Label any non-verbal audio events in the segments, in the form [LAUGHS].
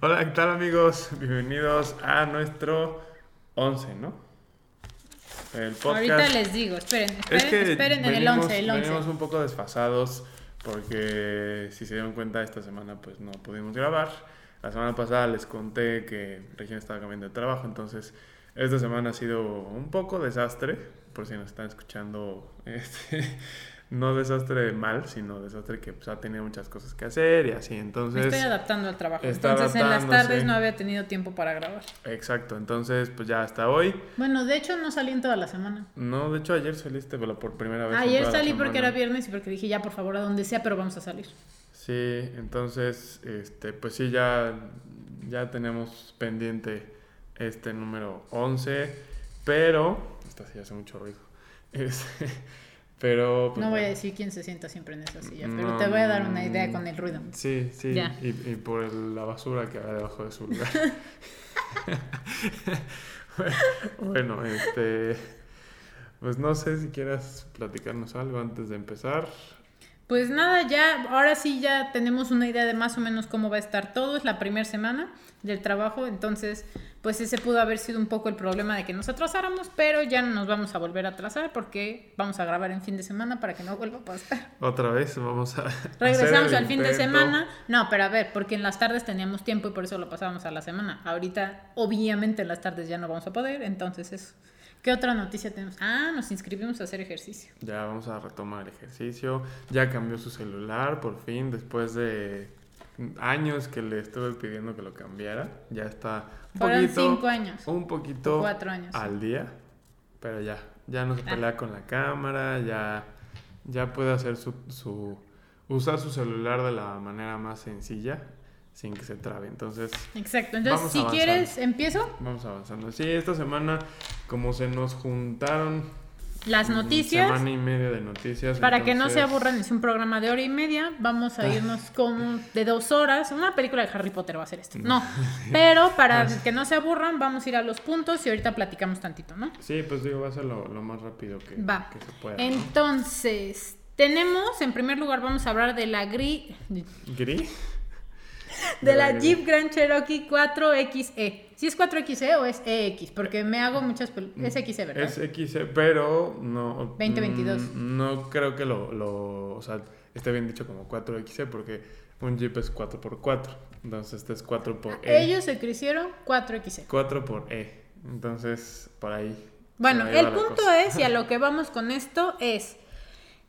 Hola, ¿qué tal amigos? Bienvenidos a nuestro 11, ¿no? El podcast. Ahorita les digo, esperen, esperen, esperen en el 11, el 11. Venimos un poco desfasados porque si se dieron cuenta esta semana pues no pudimos grabar. La semana pasada les conté que Regina estaba cambiando de trabajo, entonces esta semana ha sido un poco desastre, por si nos están escuchando [LAUGHS] este, no desastre mal, sino desastre que pues, ha tenido muchas cosas que hacer y así. Entonces. estoy adaptando al trabajo. Entonces en las tardes no había tenido tiempo para grabar. Exacto. Entonces, pues ya hasta hoy. Bueno, de hecho no salí en toda la semana. No, de hecho ayer saliste pero por primera vez. Ayer salí porque era viernes y porque dije ya por favor a donde sea, pero vamos a salir. Sí, entonces, este, pues sí, ya, ya tenemos pendiente este número 11, pero. Esta sí hace mucho ruido. [LAUGHS] Este. Pero. Pues, no voy a decir quién se sienta siempre en esa silla, pero te voy a dar una idea con el ruido. Sí, sí. Y, y, por la basura que hay debajo de su lugar. [LAUGHS] bueno, este. Pues no sé si quieras platicarnos algo antes de empezar. Pues nada, ya, ahora sí ya tenemos una idea de más o menos cómo va a estar todo. Es la primera semana del trabajo, entonces pues ese pudo haber sido un poco el problema de que nos atrasáramos, pero ya no nos vamos a volver a atrasar porque vamos a grabar en fin de semana para que no vuelva a pasar. Otra vez vamos a... [LAUGHS] Regresamos al fin de semana. No, pero a ver, porque en las tardes teníamos tiempo y por eso lo pasábamos a la semana. Ahorita, obviamente, en las tardes ya no vamos a poder, entonces eso. ¿Qué otra noticia tenemos? Ah, nos inscribimos a hacer ejercicio. Ya vamos a retomar el ejercicio. Ya cambió su celular, por fin, después de años que le estuve pidiendo que lo cambiara. Ya está un poquito. cinco años. Un poquito. Cuatro años. Al día. Pero ya. Ya no se ah. pelea con la cámara. Ya. Ya puede hacer su, su. Usar su celular de la manera más sencilla. Sin que se trabe. Entonces. Exacto. Entonces, si quieres, empiezo. Vamos avanzando. Sí, esta semana, como se nos juntaron las noticias. Semana y media de noticias. Para que no se aburran, es un programa de hora y media. Vamos a ah. irnos como de dos horas. Una película de Harry Potter va a ser esto. No, [LAUGHS] pero para que no se aburran, vamos a ir a los puntos y ahorita platicamos tantito, ¿no? Sí, pues digo, va a ser lo, más rápido que, va. que se pueda. Entonces, tenemos, en primer lugar, vamos a hablar de la gris. ¿Gris? [LAUGHS] de la Jeep Grand Cherokee 4XE. ¿Si es 4XE o es EX? Porque me hago muchas... Es XE, ¿verdad? Es XE, pero no... 2022. Mm, no creo que lo, lo... O sea, esté bien dicho como 4XE porque un Jeep es 4x4. Entonces este es 4 por E. Ellos se crecieron 4XE. 4 por E. Entonces, por ahí. Bueno, el punto es, y a lo que vamos con esto, es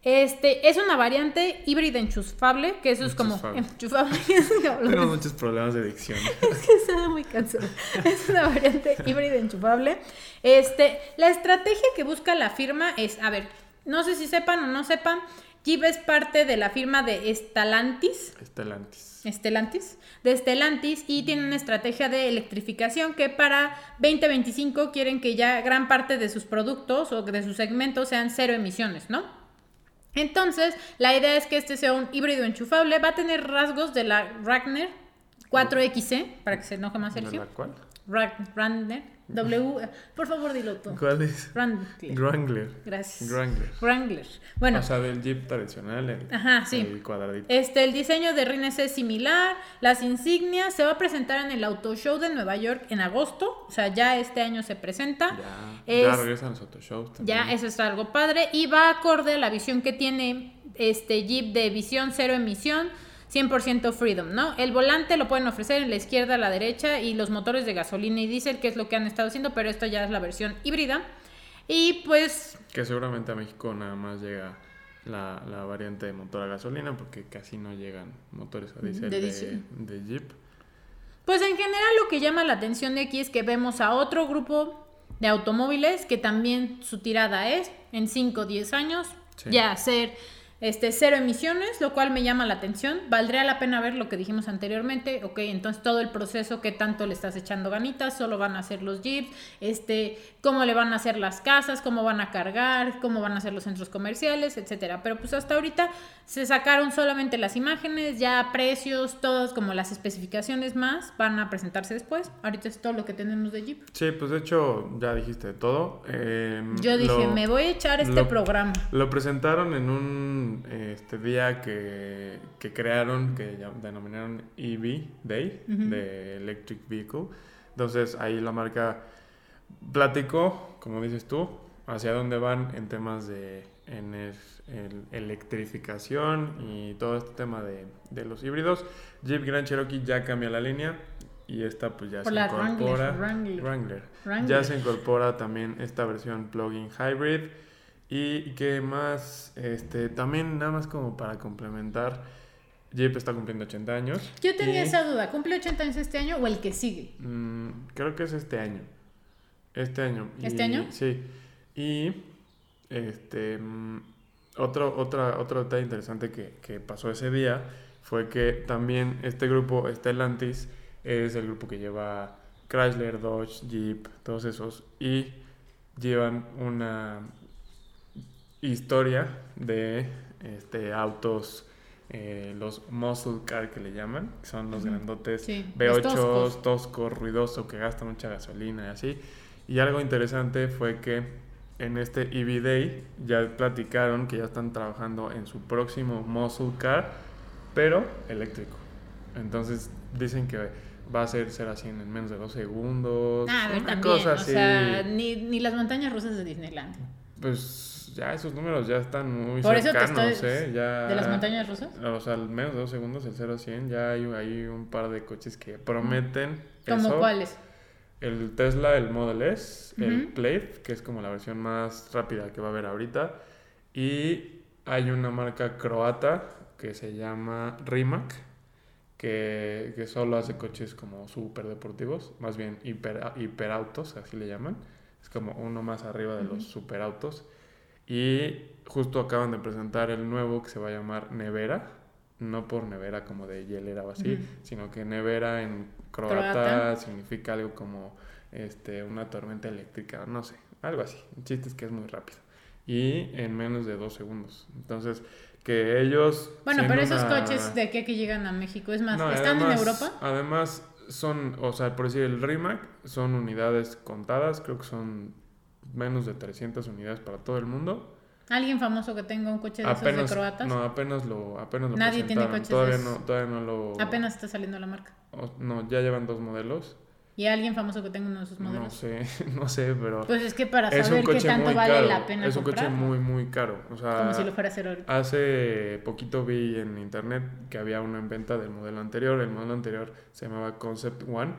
este es una variante híbrida enchufable, que eso es como enchufable. [LAUGHS] [LAUGHS] Tengo muchos problemas de dicción. [LAUGHS] es que está muy cansado. Es una variante híbrida enchufable. Este, la estrategia que busca la firma es, a ver, no sé si sepan o no sepan, Jeep es parte de la firma de Estalantis. Estelantis. Estelantis. De Estelantis y tiene una estrategia de electrificación que para 2025 quieren que ya gran parte de sus productos o de sus segmentos sean cero emisiones, ¿no? Entonces, la idea es que este sea un híbrido enchufable. Va a tener rasgos de la Ragnar 4XC, para que se enoje más Sergio. ¿De la cuál? Ragnar. W, por favor dilo tú. ¿Cuál es? Wrangler. Wrangler. Gracias. Wrangler. Wrangler. Bueno. O sea, del Jeep tradicional, el, Ajá, sí. el cuadradito. Este, el diseño de Rines es similar. Las insignias se va a presentar en el Auto Show de Nueva York en agosto. O sea, ya este año se presenta. Ya, ya regresan los Auto Shows también. Ya, eso es algo padre. Y va acorde a la visión que tiene este Jeep de visión cero emisión 100% freedom, ¿no? El volante lo pueden ofrecer en la izquierda, a la derecha y los motores de gasolina y diésel, que es lo que han estado haciendo, pero esto ya es la versión híbrida. Y pues... Que seguramente a México nada más llega la, variante de motor a gasolina porque casi no llegan motores a diésel de, de, Jeep. Pues en general lo que llama la atención de aquí es que vemos a otro grupo de automóviles que también su tirada es en 5 o 10 años ya ser este, cero emisiones, lo cual me llama la atención. Valdría la pena ver lo que dijimos anteriormente. Ok, entonces todo el proceso, qué tanto le estás echando ganitas, solo van a hacer los jeeps, este, cómo le van a hacer las casas, cómo van a cargar, cómo van a hacer los centros comerciales, etcétera. Pero pues hasta ahorita se sacaron solamente las imágenes, ya precios, todas como las especificaciones más van a presentarse después. Ahorita es todo lo que tenemos de Jeep. Sí, pues de hecho ya dijiste todo. Em, Yo dije, me voy a echar este programa. Lo presentaron en un un este día que, que crearon, que denominaron EV Day, de Electric Vehicle. Entonces ahí la marca platicó, como dices tú, hacia dónde van en temas de en electrificación y todo este tema de, de, los híbridos. Jeep Grand Cherokee ya cambia la línea y esta pues ya se incorpora. Wrangler, Ya se incorpora también esta versión plug-in hybrid. Y que más, este, también nada más como para complementar, Jeep está cumpliendo 80 años. Yo tenía esa duda, ¿cumple 80 años este año o el que sigue? Mm, creo que es este año. Este año. ¿Este año? Sí. Y este mm, otro, otra, otro detalle interesante que, que, pasó ese día fue que también este grupo, Stellantis, es el grupo que lleva Chrysler, Dodge, Jeep, todos esos, y llevan una historia de este, autos, eh, los muscle car que le llaman, que son los grandotes V8, toscos. ruidoso, que gastan mucha gasolina y así. Y algo interesante fue que en este EV Day ya platicaron que ya están trabajando en su próximo muscle car, pero eléctrico. Entonces dicen que va a ser, ser así en menos de dos segundos. Ah, a ver, también, o sea, ni, ni las montañas rusas de Disneyland. Pues ya esos números ya están muy Por cercanos, eso te ¿eh? Ya, ¿De las montañas rusas? O sea, al menos dos segundos, el 0 a 100, ya hay, hay un par de coches que prometen ¿Cómo cuáles? El Tesla, el Model S, el Plate, que es como la versión más rápida que va a haber ahorita. Y hay una marca croata que se llama Rimac, que, que solo hace coches como súper deportivos, más bien hiper, hiperautos, así le llaman. Es como uno más arriba de los superautos. Y justo acaban de presentar el nuevo que se va a llamar Nevera. No por nevera como de hielera o así, sino que nevera en croata, significa algo como este, una tormenta eléctrica, no sé, algo así. El chiste es que es muy rápido. Y en menos de dos segundos. Entonces, que ellos... Bueno, pero esos coches de aquí que llegan a México, es más, ¿están en Europa? Además, son, o sea, por decir, el Rimac son unidades contadas, creo que son menos de 300 unidades para todo el mundo. ¿Alguien famoso que tenga un coche de esos de croatas? No, apenas lo, apenas lo Nadie tiene coches todavía No, todavía no lo... Apenas está saliendo la marca. no, ya llevan dos modelos. ¿Y alguien famoso que tenga uno de esos modelos? No sé, [LAUGHS] no sé, pero... Pues es que para saber qué tanto vale la pena Es un coche muy, muy caro. O sea, Como si lo fuera a hacer ahorita. Hace poquito vi en internet que había uno en venta del modelo anterior. El modelo anterior se llamaba Concept One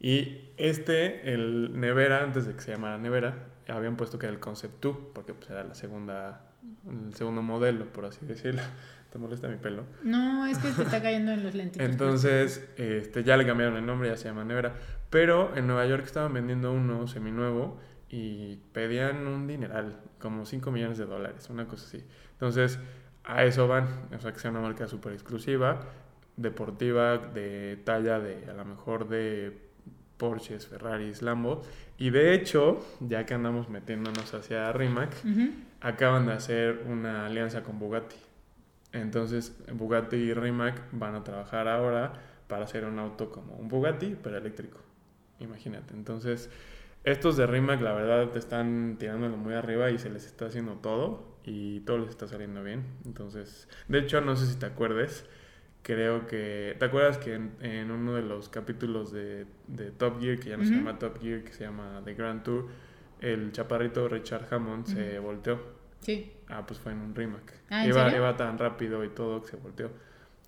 y este, el Nevera, antes de que se llamara Nevera, habían puesto que era el Concept 2, porque pues era la segunda, el segundo modelo, por así decirlo. ¿Te molesta mi pelo? No, es que te está cayendo en los lentes. Entonces, este, ya le cambiaron el nombre, ya se llama Nevera. Pero en Nueva York estaban vendiendo uno seminuevo y pedían un dineral, como 5 millones de dólares, una cosa así. Entonces, a eso van, o sea, que sea una marca súper exclusiva, deportiva, de talla de, a lo mejor de Porsches, Ferraris, Lambo. Y de hecho, ya que andamos metiéndonos hacia Rimac, acaban de hacer una alianza con Bugatti. Entonces, Bugatti y Rimac van a trabajar ahora para hacer un auto como un Bugatti, pero eléctrico. Imagínate. Entonces, estos de Rimac, la verdad, te están tirándolo muy arriba y se les está haciendo todo y todo les está saliendo bien. Entonces, de hecho, no sé si te acuerdes creo que... ¿Te acuerdas que en, uno de los capítulos de, de, Top Gear, que ya no se llama Top Gear, que se llama The Grand Tour, el chaparrito Richard Hammond se volteó? Sí. Ah, pues fue en un remake. Ah, iba, iba tan rápido y todo que se volteó.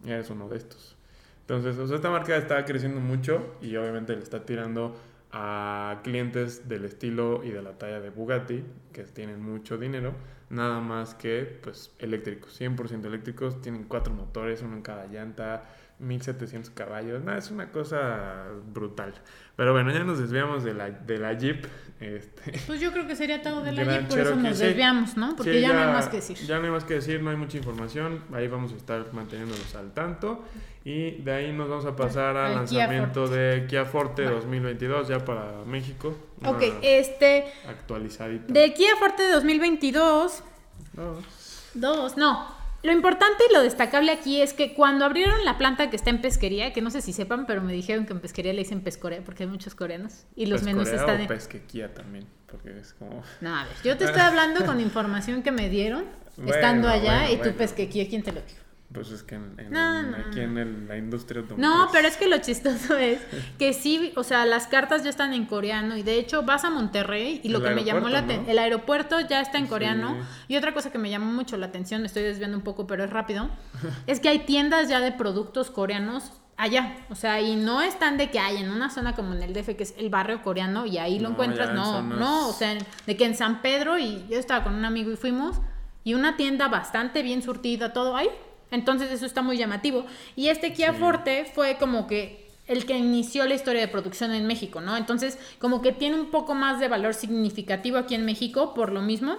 Y eres uno de estos. Entonces, o sea, esta marca está creciendo mucho y obviamente le está tirando a clientes del estilo y de la talla de Bugatti, que tienen mucho dinero, nada más que pues eléctricos, 100% eléctricos, tienen cuatro motores, uno en cada llanta, 1700 caballos, nada, es una cosa brutal. Pero bueno, ya nos desviamos de la, de la Jeep. Este, pues yo creo que sería todo de la Jeep, por eso nos desviamos, ¿no? Porque ya, no hay más que decir. Ya no hay más que decir, no hay mucha información, ahí vamos a estar manteniéndolos al tanto. Y de ahí nos vamos a pasar al lanzamiento de Kia Forte 2022, ya para México. Ok, este... Actualizadito. De Kia Forte 2022... Dos. Dos, no. Lo importante y lo destacable aquí es que cuando abrieron la planta que está en pesquería, que no sé si sepan, pero me dijeron que en pesquería le dicen pescorea porque hay muchos coreanos y los menús están o pesquequía también, porque es como No, a ver, yo te estoy hablando con [LAUGHS] información que me dieron estando allá y tú pesquequía, ¿quién te lo dijo? Pues es que en, aquí en la industria No, pero es que lo chistoso [LAUGHS] es que sí, o sea, las cartas ya están en coreano y de hecho vas a Monterrey y lo que me llamó la atención, el aeropuerto ya está en coreano y otra cosa que me llamó mucho la atención, me estoy desviando un poco, pero es rápido, [LAUGHS] es que hay tiendas ya de productos coreanos allá, o sea, y no están de que hay en una zona como en el DF que es el barrio coreano y ahí lo encuentras, no, no, o sea, de que en San Pedro y yo estaba con un amigo y fuimos y una tienda bastante bien surtida, todo ahí entonces eso está muy llamativo. Y este Kia Forte fue como que el que inició la historia de producción en México, ¿no? Entonces como que tiene un poco más de valor significativo aquí en México por lo mismo.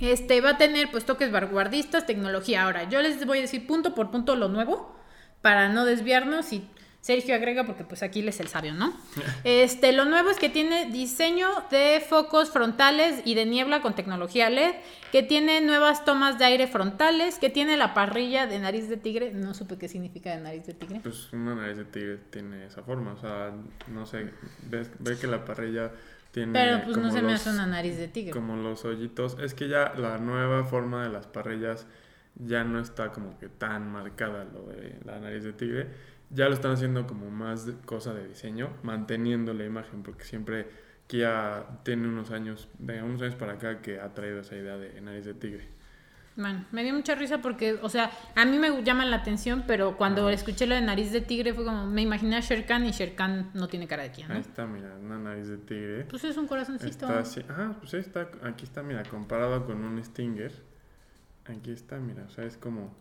Este va a tener pues toques vanguardistas, tecnología. Ahora, yo les voy a decir punto por punto lo nuevo para no desviarnos y Sergio agrega porque pues aquí les el sabio, ¿no? [LAUGHS] Este, lo nuevo es que tiene diseño de focos frontales y de niebla con tecnología LED, que tiene nuevas tomas de aire frontales, que tiene la parrilla de nariz de tigre, no supe qué significa de nariz de tigre. Pues una nariz de tigre tiene esa forma, o sea, no sé, ve, que la parrilla tiene Pero pues no se me hace una nariz de tigre. Como los hoyitos, es que ya la nueva forma de las parrillas ya no está como que tan marcada lo de la nariz de tigre ya lo están haciendo como más cosa de diseño, manteniendo la imagen, porque siempre Kia tiene unos años, de unos años para acá, que ha traído esa idea de nariz de tigre. Bueno, me dio mucha risa porque, o sea, a mí me llama la atención, pero cuando escuché la de nariz de tigre fue como, me imaginé a Sherkan y Sherkan no tiene cara de Kia, ¿no? Ahí está, mira, una nariz de tigre. Pues es un corazoncito. Está así, ah, pues ahí está, aquí está, mira, comparado con un Stinger. Aquí está, mira, o sea, es como,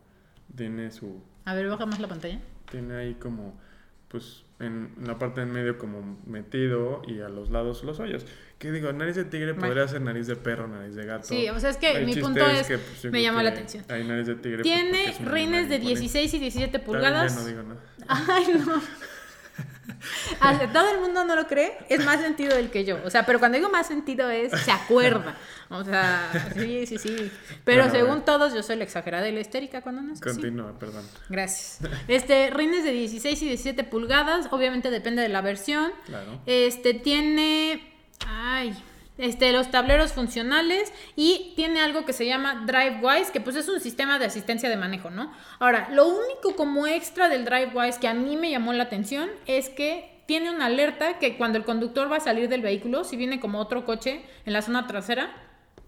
tiene su... A ver, baja más la pantalla tiene ahí como, pues, en la parte en medio como metido y a los lados los hoyos. ¿Qué digo? Nariz de tigre podría ser nariz de perro, nariz de gato. Sí, o sea, es que mi punto es, que, pues, me llama la atención. Hay nariz de tigre. Pues, Tiene rines de 16 y 17 pulgadas. No digo nada. [LAUGHS] Ay, no. [LAUGHS] todo el mundo no lo cree, es más sentido del que yo. O sea, pero cuando digo más sentido es, se acuerda. O sea, sí, sí, sí. Pero según todos, yo soy la exagerada y la histérica cuando no es Continúa, perdón. Gracias. [LAUGHS] Este, rines de 16 y 17 pulgadas, obviamente depende de la versión. Claro. Este, tiene... Ay, este, los tableros funcionales y tiene algo que se llama DriveWise, que pues es un sistema de asistencia de manejo, ¿no? Ahora, lo único como extra del DriveWise que a mí me llamó la atención es que tiene una alerta que cuando el conductor va a salir del vehículo, si viene como otro coche en la zona trasera,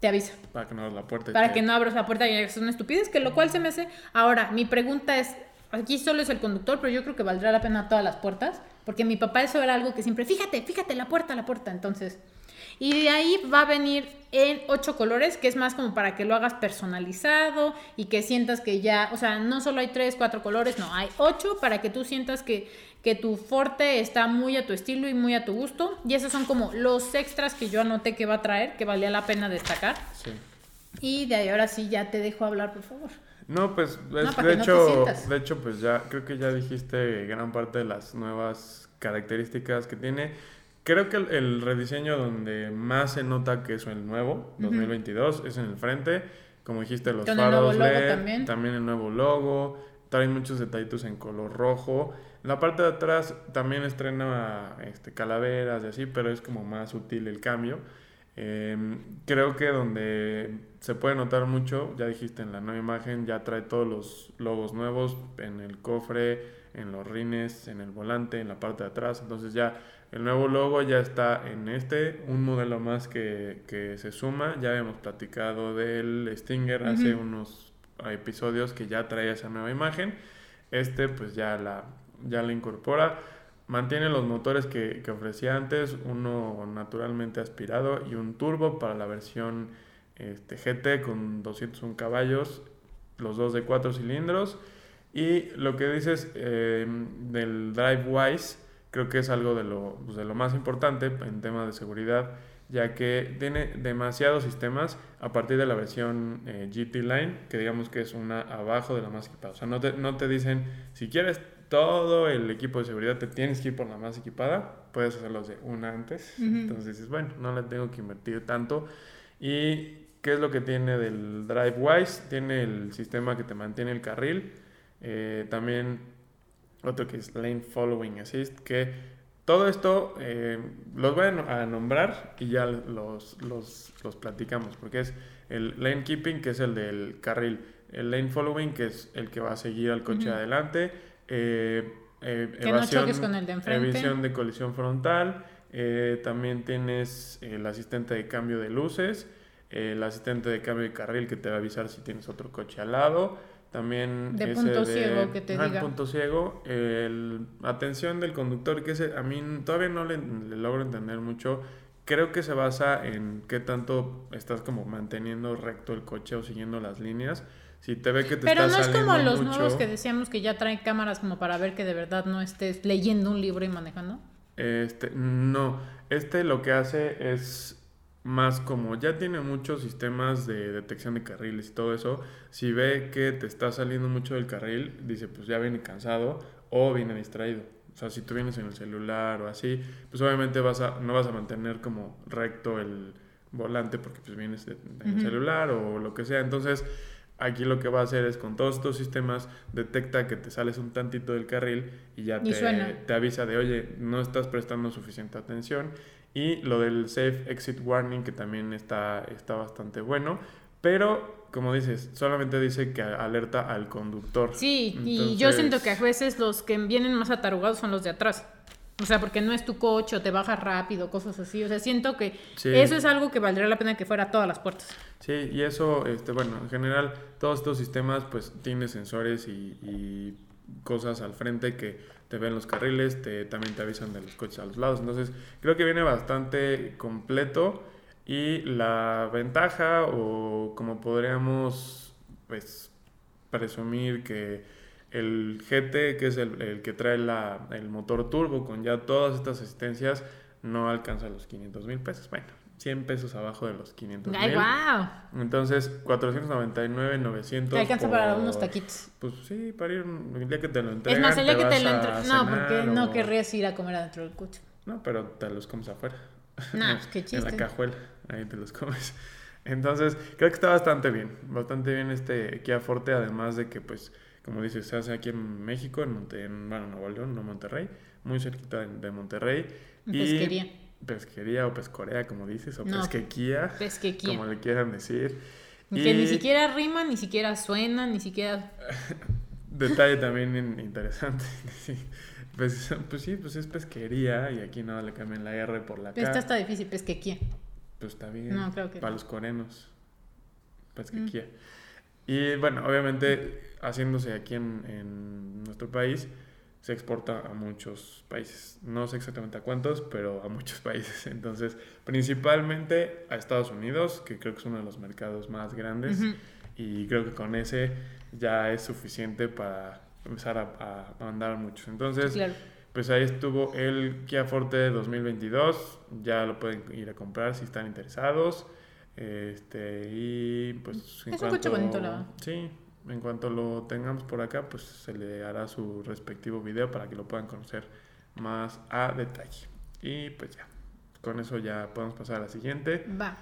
te avisa. Para que no abras la puerta. Para que no abras la puerta y es una estupidez, que lo cual se me hace... Ahora, mi pregunta es, aquí solo es el conductor, pero yo creo que valdrá la pena todas las puertas, porque mi papá eso era algo que siempre, fíjate, fíjate, la puerta, la puerta, entonces... Y de ahí va a venir en ocho colores, que es más como para que lo hagas personalizado y que sientas que ya, o sea, no solo hay tres, cuatro colores, no, hay ocho para que tú sientas que, que tu forte está muy a tu estilo y muy a tu gusto. Y esos son como los extras que yo anoté que va a traer, que valía la pena destacar. Sí. Y de ahí ahora sí ya te dejo hablar, por favor. No, pues de hecho, de hecho, pues ya creo que ya dijiste gran parte de las nuevas características que tiene. Creo que el, rediseño donde más se nota que es el nuevo, 2022, es en el frente. Como dijiste, los faros LED, también. también. el nuevo logo. Trae muchos detallitos en color rojo. La parte de atrás también estrena este, calaveras y así, pero es como más sutil el cambio. Em, creo que donde se puede notar mucho, ya dijiste en la nueva imagen, ya trae todos los logos nuevos en el cofre, en los rines, en el volante, en la parte de atrás. Entonces ya el nuevo logo ya está en este, un modelo más que, se suma. Ya habíamos platicado del Stinger hace unos episodios que ya trae esa nueva imagen. Este pues ya la, ya la incorpora. Mantiene los motores que, ofrecía antes, uno naturalmente aspirado y un turbo para la versión este, GT con 201 caballos, los dos de cuatro cilindros. Y lo que dices eh, del DriveWise, creo que es algo de lo, pues, de lo más importante en tema de seguridad, ya que tiene demasiados sistemas a partir de la versión eh, GT Line, que digamos que es una abajo de la más equipada. O sea, no te, no te dicen, si quieres todo el equipo de seguridad, te tienes que ir por la más equipada, puedes hacerlos de una ances Entonces dices, bueno, no le tengo que invertir tanto. Y ¿qué es lo que tiene del DriveWise? Tiene el sistema que te mantiene el carril. Eh, también otro que es Lane Following. Assist, que todo esto eh, los voy a nombrar y ya los, los, los, platicamos, porque es el Lane Keeping, que es el del carril, el Lane Following, que es el que va a seguir al coche adelante, eh, evasión, de evasión de colisión frontal, también tienes el asistente de cambio de luces, el asistente de cambio de carril que te va a avisar si tienes otro coche al lado, también de punto ciego que te diga. punto ciego, el, atención del conductor, que ese, a mí todavía no le, logro entender mucho. Creo que se basa en qué tanto estás como manteniendo recto el coche o siguiendo las líneas. Si te ve que te Pero no es como los nuevos que decíamos que ya traen cámaras como para ver que de verdad no estés leyendo un libro y manejando. Este, no. Este lo que hace es más como ya tiene muchos sistemas de detección de carriles y todo eso, si ve que te está saliendo mucho del carril, dice pues ya viene cansado o viene distraído. O sea, si tú vienes en el celular o así, pues obviamente vas a, no vas a mantener como recto el volante porque pues vienes en el celular o lo que sea. Entonces, aquí lo que va a hacer es con todos estos sistemas detecta que te sales un tantito del carril y ya te, te avisa de, oye, no estás prestando suficiente atención y lo del Safe Exit Warning, que también está, está bastante bueno. Pero, como dices, solamente dice que alerta al conductor. Sí, y yo siento que a veces los que vienen más atarugados son los de atrás. O sea, porque no es tu coche o te baja rápido, cosas así. O sea, siento que eso es algo que valdría la pena que fuera a todas las puertas. Sí, y eso, este, bueno, en general, todos estos sistemas, pues, tienen sensores y, y cosas al frente que te ven los carriles, te, también te avisan de los coches a los lados. Entonces, creo que viene bastante completo y la ventaja o como podríamos pues presumir que el GT, que es el, que trae la, el motor turbo con ya todas estas asistencias, no alcanza los 500 mil pesos. Bueno, 100 pesos abajo de los 500 ¡Ay, wow! Entonces, 499, 900. Te alcanza para unos taquitos. Pues sí, para ir el día que te lo entregan. Es más, el día que te lo entregan. No, porque no querrías ir a comer adentro del coche. No, pero te los comes afuera. No, [LAUGHS] qué chiste. En la cajuela, ahí te los comes. Entonces, creo que está bastante bien. Bastante bien este Kia Forte, además de que, pues, como dices, se hace aquí en México, en, Monte, en bueno, Nuevo León, no Monterrey, muy cerquita de, Monterrey. En y pesquería o pescorea, como dices, o pesquequía, pesquequía, como le quieran decir. Que ni siquiera rima, ni siquiera suena, ni siquiera... [LAUGHS] Detalle también interesante. [LAUGHS] Pues, pues, sí, pues es pesquería y aquí no le cambian la R por la K. Esta está difícil, pesquequía. Pues está bien. No, creo que Para los coreanos. Pesquequía. Mm. Y bueno, obviamente haciéndose aquí en, en nuestro país, se exporta a muchos países. No sé exactamente a cuántos, pero a muchos [LAUGHS] países. Entonces, principalmente a Estados Unidos, que creo que es uno de los mercados más grandes. Y creo que con ese ya es suficiente para empezar a, mandar muchos. Entonces, pues ahí estuvo el Kia Forte 2022. Ya lo pueden ir a comprar si están interesados. Este, y pues... Es un coche bonito, la Sí, en cuanto lo tengamos por acá, pues se le hará su respectivo video para que lo puedan conocer más a detalle. Y pues ya, con eso ya podemos pasar a la siguiente. Va.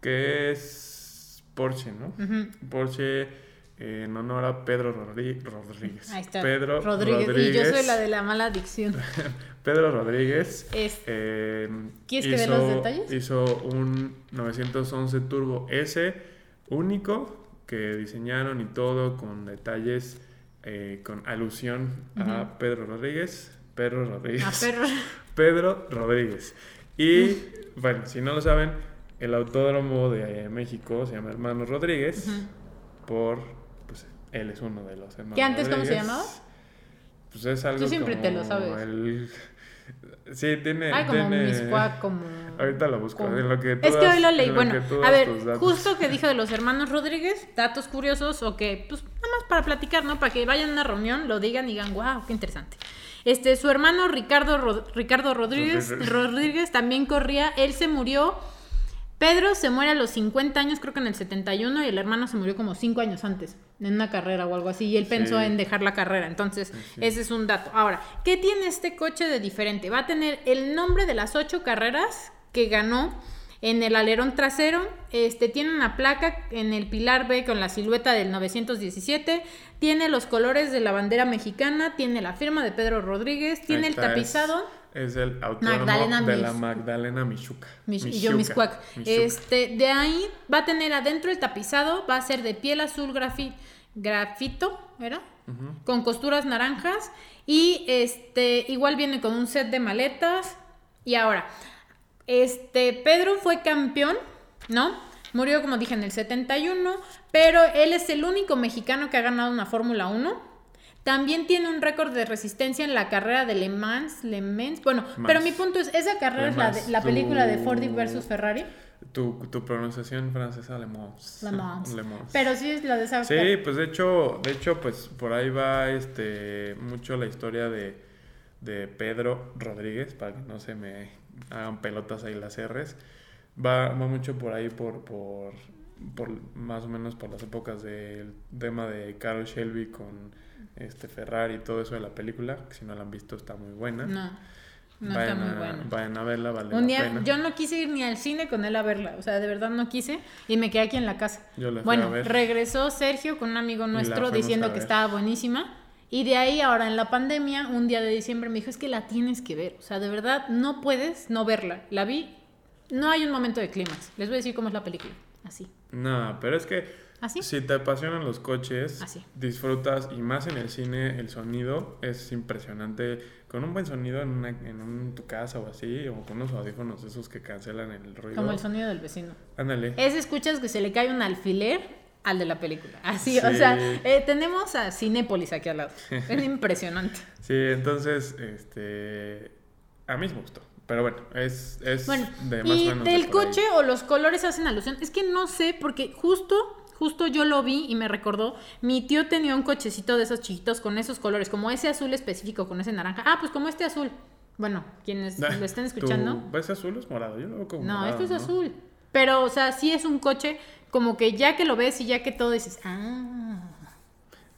Que es Porsche, ¿no? Porsche en honor a Pedro Rodríguez. Ahí está. Pedro Rodríguez. Y yo soy la de la mala adicción. [LAUGHS] Pedro Rodríguez. Es, eh, ¿Quieres que los detalles? Hizo un 911 Turbo S único que diseñaron y todo con detalles, eh, con alusión a Pedro Rodríguez. Pedro Rodríguez. A Pedro. [LAUGHS] Pedro Rodríguez. Y bueno, si no lo saben, el autódromo de México se llama Hermanos Rodríguez. Por, pues él es uno de los hermanos. ¿Qué antes cómo se llamaba? Pues es algo. Tú siempre te lo sabes. Sí, tiene. Ay, como tiene... como. Ahorita lo busco. En lo que es que hoy lo leí. Bueno, a ver, justo que dijo de los hermanos Rodríguez, datos curiosos o que, pues, nada más para platicar, ¿no? Para que vayan a una reunión, lo digan y digan, wow, qué interesante. Este, su hermano Ricardo, Ricardo Rodríguez, Rodríguez también corría. Él se murió Pedro se muere a los 50 años, creo que en el 71, y el hermano se murió como 5 años antes, en una carrera o algo así, y él pensó en dejar la carrera. Entonces, ese es un dato. Ahora, ¿qué tiene este coche de diferente? Va a tener el nombre de las 8 carreras que ganó En el alerón trasero, este, tiene una placa en el pilar B con la silueta del 917, tiene los colores de la bandera mexicana, tiene la firma de Pedro Rodríguez, tiene el tapizado. Es, el autónomo de la Magdalena Michuca. y yo Miscuac. Este, de ahí va a tener adentro el tapizado, va a ser de piel azul grafito, ¿era? Con costuras naranjas y este igual viene con un set de maletas y ahora este, Pedro fue campeón, ¿no? Murió, como dije, en el 71, pero él es el único mexicano que ha ganado una Fórmula 1. También tiene un récord de resistencia en la carrera de Le Mans, Le Mans. Bueno, pero mi punto es, esa carrera es la, de, la película de Ford versus Ferrari. Tu, tu, pronunciación francesa, Le Mans. Le Mans. Le Mans. Pero sí es la de esa. Sí, pues de hecho, de hecho, pues por ahí va este mucho la historia de, de Pedro Rodríguez, para que no se me hagan pelotas ahí las R's. Va, va mucho por ahí, por, por, por más o menos por las épocas del tema de Carol Shelby con este Ferrari y todo eso de la película, que si no la han visto está muy buena. No. No está muy buena. Vayan a verla, vale Un día, yo no quise ir ni al cine con él a verla, o sea, de verdad no quise y me quedé aquí en la casa. Yo la bueno, a regresó Sergio con un amigo nuestro diciendo que estaba buenísima y de ahí ahora en la pandemia, un día de diciembre me dijo, es que la tienes que ver. O sea, de verdad, no puedes no verla. La vi, no hay un momento de clímax. Les voy a decir cómo es la película. Así. No, pero es que ¿Así? si te apasionan los coches, Así. disfrutas y más en el cine, el sonido es impresionante. Con un buen sonido en, una, en tu casa o así, o con unos audífonos esos que cancelan el ruido. Como el sonido del vecino. Ándale. Es escuchas que se le cae un alfiler al de la película. Así, o sea, eh, tenemos a Cinépolis aquí al lado. [LAUGHS] Es impresionante. Sí, entonces, este, a mí me gustó. Pero bueno, es, es de más y del coche o los colores hacen alusión. Es que no sé, porque justo, justo yo lo vi y me recordó. Mi tío tenía un cochecito de esos chiquitos con esos colores, como ese azul específico, con ese naranja. Ah, pues como este azul. Bueno, quienes lo estén escuchando. ¿Ves azul o es morado? Yo lo veo como. No, morado, esto es azul. Pero, o sea, sí es un coche como que ya que lo ves y ya que todo dices, ah,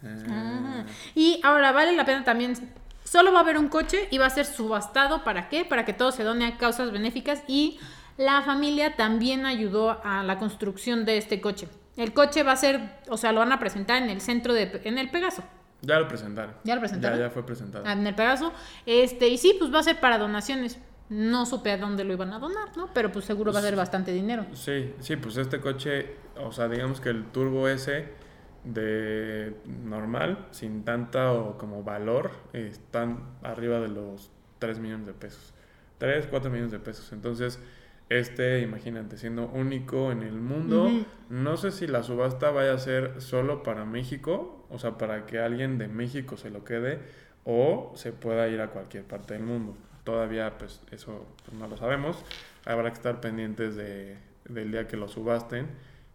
ah. Y ahora vale la pena también, solo va a haber un coche y va a ser subastado, ¿para qué? Para que todo se done a causas benéficas y la familia también ayudó a la construcción de este coche. El coche va a ser, o sea, lo van a presentar en el centro de, en el Pegaso. Ya lo presentaron. Ya lo presentaron. Ya, ya fue presentado. Ah, en el Pegaso. Este, y sí, pues va a ser para donaciones. No supe a dónde lo iban a donar, ¿no? Pero pues seguro va a ser bastante dinero. Sí, sí, pues este coche, o sea, digamos que el Turbo S de normal, sin tanta o como valor, están arriba de los 3 millones de pesos. 3, 4 millones de pesos. Entonces, este, imagínate, siendo único en el mundo, no sé si la subasta vaya a ser solo para México, o sea, para que alguien de México se lo quede, o se pueda ir a cualquier parte del mundo. Todavía, pues eso pues, no lo sabemos. Habrá que estar pendientes de, del día que lo subasten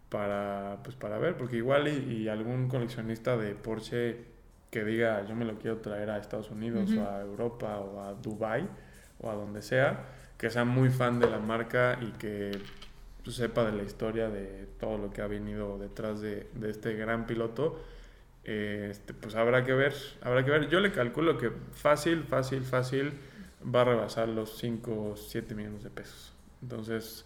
para, pues, para ver, porque igual y, algún coleccionista de Porsche que diga yo me lo quiero traer a Estados Unidos o a Europa o a Dubai o a donde sea, que sea muy fan de la marca y que pues, sepa de la historia de todo lo que ha venido detrás de, de este gran piloto, este, pues habrá que ver, habrá que ver. Yo le calculo que fácil, fácil, fácil va a rebasar los 5 o 7 millones de pesos. Entonces,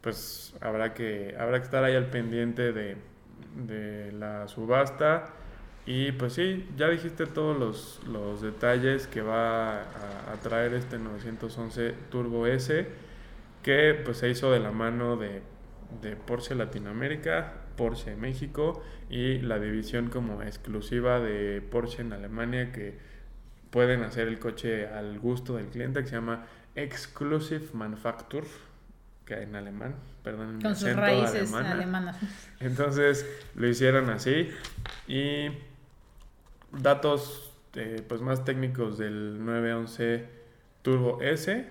pues habrá que, habrá que estar ahí al pendiente de, de la subasta. Y pues sí, ya dijiste todos los, los detalles que va a, traer este 911 Turbo S, que pues se hizo de la mano de, de Porsche Latinoamérica, Porsche México y la división como exclusiva de Porsche en Alemania que pueden hacer el coche al gusto del cliente, que se llama Exclusive Manufacture, que en alemán, perdón, con sus raíces alemanas. Entonces lo hicieron así y datos eh, pues más técnicos del 911 Turbo S,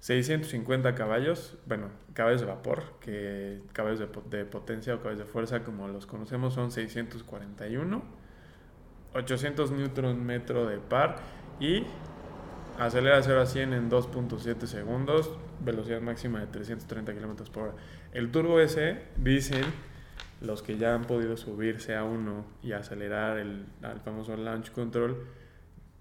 650 caballos, bueno, caballos de vapor, que caballos de, potencia o caballos de fuerza como los conocemos son 641 800 newton metro de par y acelera 0 a 100 en 2.7 segundos, velocidad máxima de 330 km por hora. El Turbo S, dicen los que ya han podido subirse a uno y acelerar el, famoso launch control,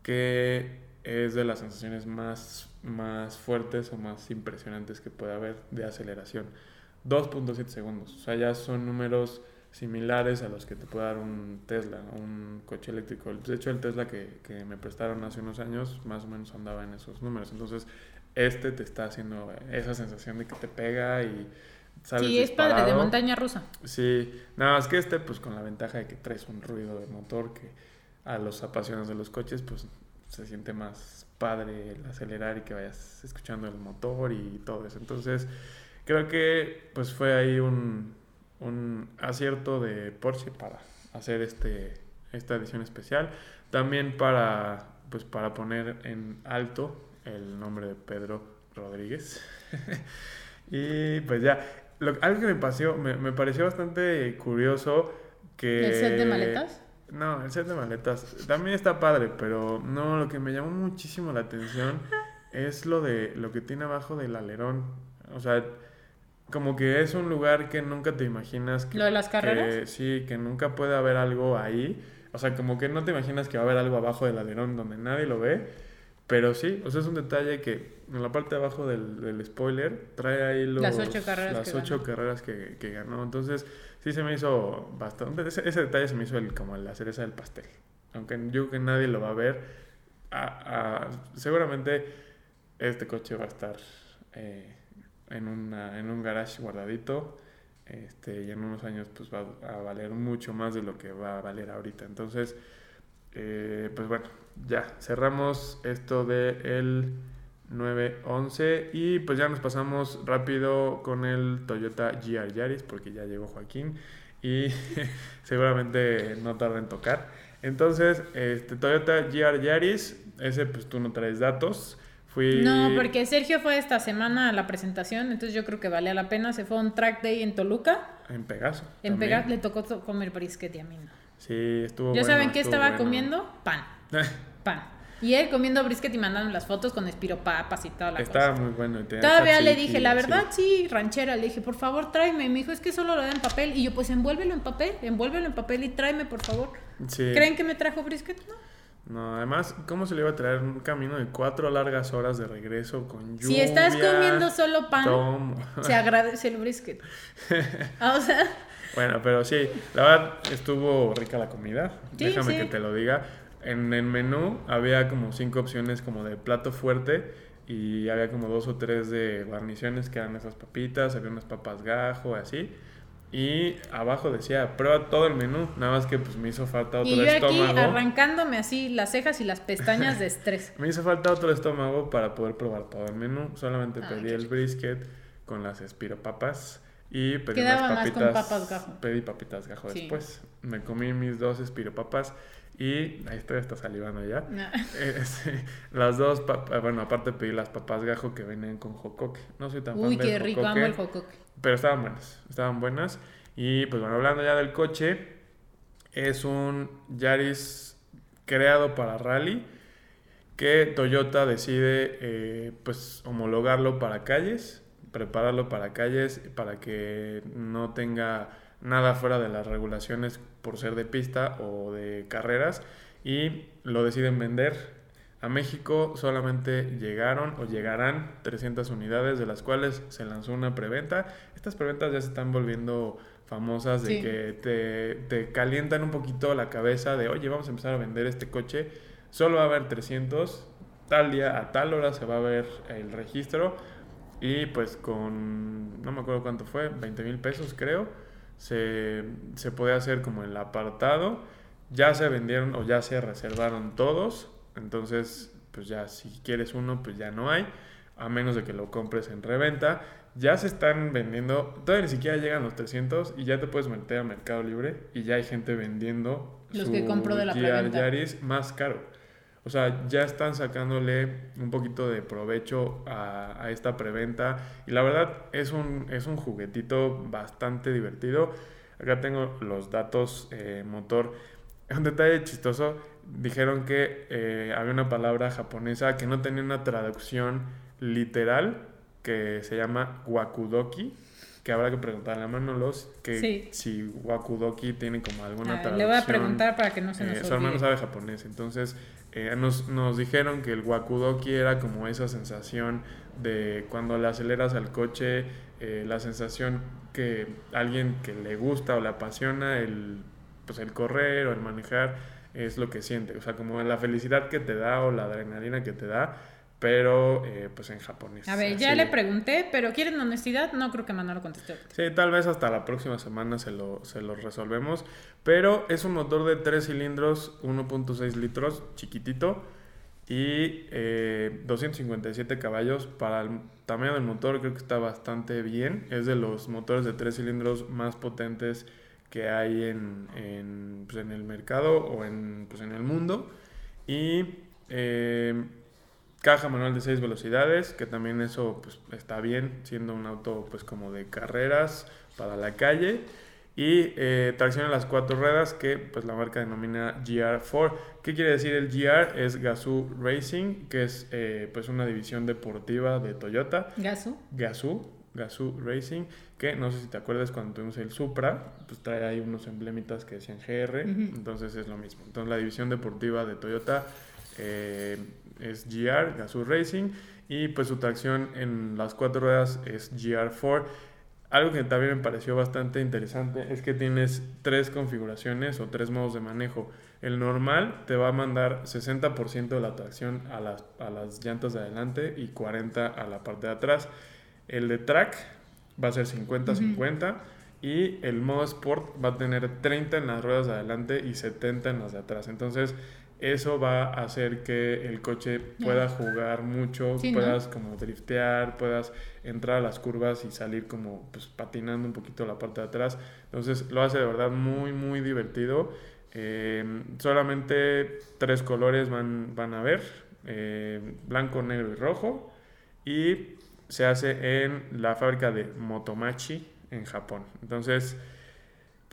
que es de las sensaciones más, más fuertes o más impresionantes que puede haber de aceleración. 2.7 segundos. O sea, ya son números similares a los que te puede dar un Tesla, un coche eléctrico. De hecho, el Tesla que, que, me prestaron hace unos años más o menos andaba en esos números. Entonces, este te está haciendo esa sensación de que te pega y sales Sí, es padre, de montaña rusa. Sí, nada más que este, pues con la ventaja de que traes un ruido de motor que a los apasionados de los coches, pues se siente más padre el acelerar y que vayas escuchando el motor y todo eso. Entonces, creo que pues fue ahí un un acierto de Porsche para hacer este, esta edición especial. También para, pues, para poner en alto el nombre de Pedro Rodríguez. [LAUGHS] y pues ya, lo, algo que me, pareció, me, pareció bastante curioso que... ¿El set de maletas? No, el set de maletas también está padre, pero no, lo que me llamó muchísimo la atención [LAUGHS] es lo de lo que tiene abajo del alerón. O sea, como que es un lugar que nunca te imaginas que... ¿Lo de las carreras? sí, que nunca puede haber algo ahí. O sea, como que no te imaginas que va a haber algo abajo del alerón donde nadie lo ve. Pero sí, o sea, es un detalle que en la parte de abajo del, spoiler trae ahí los, las ocho carreras, las que, ocho ganó. carreras que, ganó. Entonces, sí se me hizo bastante... Ese, detalle se me hizo el, como la cereza del pastel. Aunque yo creo que nadie lo va a ver. seguramente este coche va a estar... Eh, en, una, en un garage guardadito este, y en unos años pues va a valer mucho más de lo que va a valer ahorita. Entonces, eh, pues bueno, ya cerramos esto de el 911 y pues ya nos pasamos rápido con el Toyota GR Yaris porque ya llegó Joaquín y [LAUGHS] seguramente no tarda en tocar. Entonces, este Toyota GR Yaris, ese pues tú no traes datos. No, porque Sergio fue esta semana a la presentación, entonces yo creo que valía la pena. Se fue a un track day en Toluca. En Pegaso. En Pegaso le tocó comer brisket y a mí no. Sí, estuvo ¿Ya saben qué estaba comiendo? Pan. [LAUGHS] Pan. Y él comiendo brisket y mandando las fotos con espiropapas y toda la Estaba muy bueno. Todavía le dije, la verdad, sí. ranchera. Le dije, por favor, tráeme. Y me dijo, es que solo lo da en papel. Y yo, pues envuélvelo en papel, envuélvelo en papel y tráeme, por favor. ¿Creen que me trajo brisket? No. No, además, ¿cómo se le iba a traer un camino de cuatro largas horas de regreso con lluvia? Si estás comiendo solo pan, se agradece el brisket. Ah, [LAUGHS] o sea... Bueno, pero sí, la verdad estuvo rica la comida. Déjame que te lo diga. En el menú había como cinco opciones como de plato fuerte y había como dos o tres de guarniciones que eran esas papitas, había unas papas gajo, así. Y abajo decía, prueba todo el menú, nada más que pues me hizo falta otro y yo estómago. Aquí arrancándome así las cejas y las pestañas de [LAUGHS] estrés. me hizo falta otro estómago para poder probar todo el menú. Solamente pedí el brisket con las espiropapas y pedí Quedaba papitas. Más con papas gajo. Pedí papitas gajo después. Me comí mis dos espiropapas y ahí estoy hasta salivando ya. [LAUGHS] Eh, las dos, bueno, aparte pedí las papas gajo que venían con jocoque. No soy tan Uy, qué rico, amo el jocoque. Pero estaban buenas, estaban buenas. Y pues bueno, hablando ya del coche, es un Yaris creado para rally que Toyota decide eh, pues homologarlo para calles, prepararlo para calles para que no tenga nada fuera de las regulaciones por ser de pista o de carreras y lo deciden vender a México solamente llegaron o llegarán 300 unidades, de las cuales se lanzó una preventa. Estas preventas ya se están volviendo famosas de que te, te, calientan un poquito la cabeza de, oye, vamos a empezar a vender este coche. Solo va a haber 300, tal día a tal hora se va a ver el registro. Y pues con, no me acuerdo cuánto fue, 20 mil pesos creo, se, se puede hacer como el apartado. Ya se vendieron o ya se reservaron todos entonces, pues ya si quieres uno, pues ya no hay, a menos de que lo compres en reventa. Ya se están vendiendo, todavía ni siquiera llegan los 300 y ya te puedes meter a Mercado Libre y ya hay gente vendiendo los que compró de la Yaris más caro. O sea, ya están sacándole un poquito de provecho a, esta preventa. Y la verdad es un, es un juguetito bastante divertido. Acá tengo los datos eh, motor. [LAUGHS] Un detalle chistoso dijeron que eh, había una palabra japonesa que no tenía una traducción literal, que se llama wakudoki, que habrá que preguntarle a Manolos que si Wakudoki tiene como alguna traducción. Le voy a preguntar para que no se nos eh, Su hermano sabe japonés, entonces eh, nos, nos dijeron que el Wakudoki era como esa sensación de cuando le aceleras al coche, eh, la sensación que alguien que le gusta o le apasiona el, pues el correr o el manejar es lo que siente, o sea, como la felicidad que te da o la adrenalina que te da pero eh, pues en japonés. A ver, ya le pregunté, pero ¿quieren honestidad? No creo que Manolo conteste. Sí, tal vez hasta la próxima semana se lo, se lo resolvemos, pero es un motor de 3 cilindros, 1.6 litros, chiquitito, y 257 eh, caballos. Para el tamaño del motor creo que está bastante bien, es de los motores de 3 cilindros más potentes que hay en, en, pues, en el mercado o en, pues, en el mundo, y... Eh, Caja manual de 6 velocidades, que también eso pues, está bien, siendo un auto pues como de carreras para la calle. Y eh, tracción en las cuatro ruedas que pues la marca denomina GR4. ¿Qué quiere decir el GR? Es Gazoo Racing, que es eh, pues una división deportiva de Toyota. Gazoo. Gazoo. Gazoo Racing, que no sé si te acuerdas cuando tuvimos el Supra, pues trae ahí unos emblemitas que decían GR, entonces es lo mismo. Entonces la división deportiva de Toyota eh, es GR, Gazoo Racing, y pues su tracción en las cuatro ruedas es GR4. Algo que también me pareció bastante interesante es que tienes tres configuraciones o tres modos de manejo. El normal te va a mandar 60% de la tracción a las, a las llantas de adelante y 40% a la parte de atrás. El de track va a ser 50-50 y el modo sport va a tener 30 en las ruedas de adelante y 70 en las de atrás. Entonces eso va a hacer que el coche pueda jugar mucho, puedas como driftear, puedas entrar a las curvas y salir como pues, patinando un poquito la parte de atrás. Entonces lo hace de verdad muy, muy divertido. Eh, solamente tres colores van, van a ver, eh, blanco, negro y rojo. Y se hace en la fábrica de Motomachi en Japón. Entonces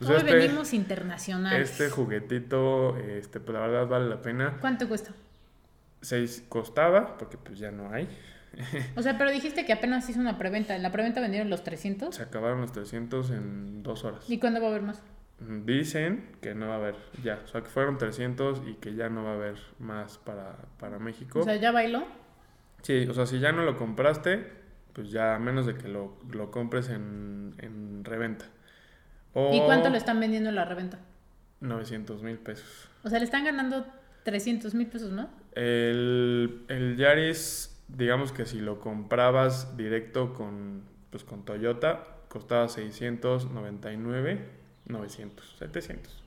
pues Hoy este venimos internacionales. Este juguetito, este, pues la verdad vale la pena. ¿Cuánto cuesta? Seis costaba, porque pues ya no hay. [LAUGHS] O sea, pero dijiste que apenas hizo una preventa. ¿En la preventa vendieron los 300? Se acabaron los 300 en dos horas. ¿Y cuándo va a haber más? Mm, dicen que no va a haber ya. O sea, que fueron 300 y que ya no va a haber más para, para México. O sea, ¿ya bailó? Sí, o sea, si ya no lo compraste, pues ya a menos de que lo, lo compres en, en reventa. ¿Y cuánto lo están vendiendo en la reventa? 900 mil pesos. O sea, le están ganando 300 mil pesos, ¿no? El, el, Yaris, digamos que si lo comprabas directo con, pues, con Toyota, costaba 699, 900, 700.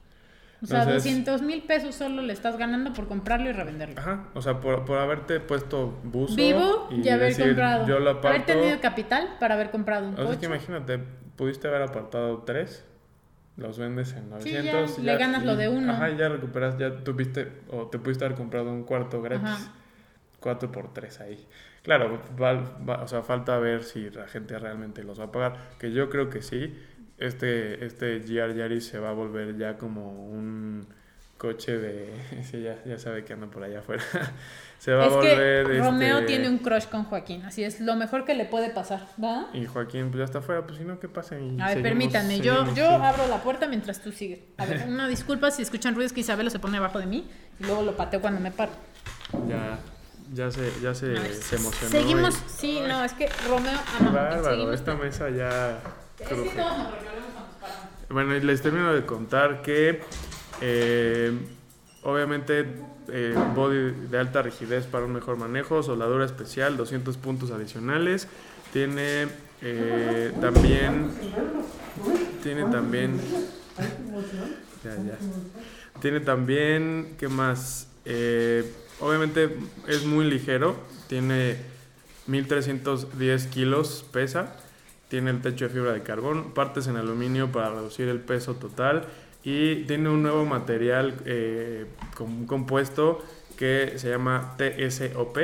O sea, 200 mil pesos solo le estás ganando por comprarlo y revenderlo. Ajá, o sea, por, por haberte puesto buzo. Vivo y, haber comprado. Yo lo aparto, haber tenido capital para haber comprado un o sea, que imagínate, pudiste haber apartado tres los vendes en 900. Sí, ya, le ganas lo de uno. Ajá, ya recuperas, ya tuviste, o te pudiste haber comprado un cuarto gratis. 4 por 3 ahí. Claro, o sea, falta ver si la gente realmente los va a pagar, que yo creo que sí. Este, este GR Yaris se va a volver ya como un coche de... [LAUGHS] sí, ya, ya sabe que anda por allá afuera. [LAUGHS] se va a volver... Que Romeo este tiene un crush con Joaquín, así es lo mejor que le puede pasar. Y Joaquín pues ya está afuera, pues si no, ¿qué pasa? Y a ver, permítanme, yo, yo abro la puerta mientras tú sigues. A ver, [LAUGHS] una disculpa si escuchan ruidos que Isabelo se pone abajo de mí y luego lo pateo cuando me paro. Ya... Ya se, ya se, se emocionó. Seguimos, sí, no, es que Romeo ama. Bárbaro, esta mesa ya. Bueno, y les termino de contar que eh, obviamente, eh, body de alta rigidez para un mejor manejo, soldadura especial, 200 puntos adicionales. Tiene eh, también. Tiene también. Ya, ya. Tiene también. ¿Qué más? obviamente es muy ligero. Tiene 1310 kilos, pesa. Tiene el techo de fibra de carbón, partes en aluminio para reducir el peso total y tiene un nuevo material eh, compuesto que se llama TSOP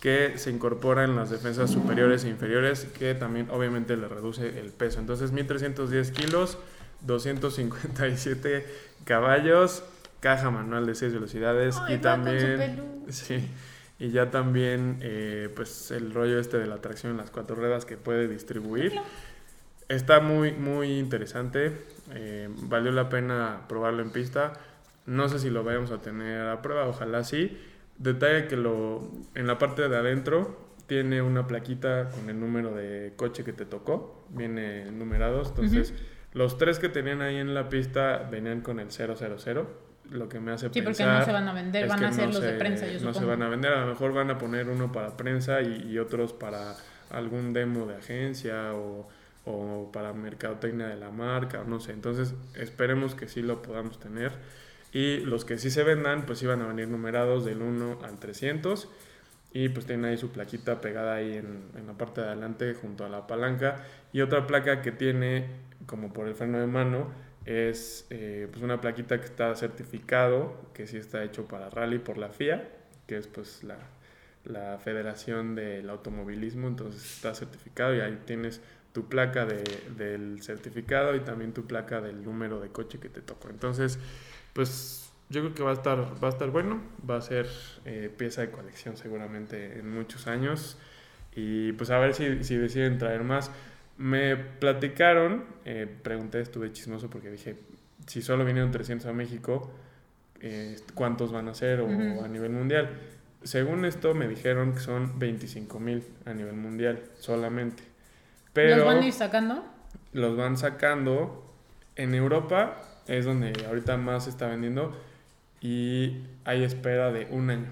que se incorpora en las defensas superiores e inferiores que también obviamente le reduce el peso. Entonces 1310 kilos 257 caballos caja manual de 6 velocidades y también sí y ya también eh, pues el rollo este de la tracción en las cuatro ruedas que puede distribuir está muy, muy interesante. Eh, valió la pena probarlo en pista. No sé si lo vayamos a tener a prueba, ojalá sí. Detalle que lo, en la parte de adentro tiene una plaquita con el número de coche que te tocó, viene numerados, entonces los tres que tenían ahí en la pista venían con el 000, lo que me hace sí, porque no se van a vender, van a ser los de prensa, yo No se van a vender, a lo mejor van a poner uno para prensa y, otros para algún demo de agencia o, o para mercadotecnia de la marca, no sé, entonces esperemos que sí lo podamos tener. Y los que sí se vendan, pues iban a venir numerados del 1 al 300 y pues tiene ahí su plaquita pegada ahí en, en, la parte de adelante junto a la palanca. Y otra placa que tiene como por el freno de mano es eh, pues una plaquita que está certificado que sí está hecho para rally por la FIA que es pues la, la Federación del Automovilismo. Entonces está certificado y ahí tienes tu placa de, del certificado y también tu placa del número de coche que te tocó entonces pues yo creo que va a estar, va a estar bueno, va a ser eh, pieza de colección seguramente en muchos años y pues a ver si, si deciden traer más. Me platicaron, eh, pregunté, estuve chismoso porque dije, si solo vinieron 300 a México, eh, ¿cuántos van a ser o a nivel mundial? Según esto me dijeron que son 25 mil a nivel mundial solamente. Pero ¿Los van a ir sacando? Los van sacando. En Europa es donde ahorita más se está vendiendo y hay espera de un año.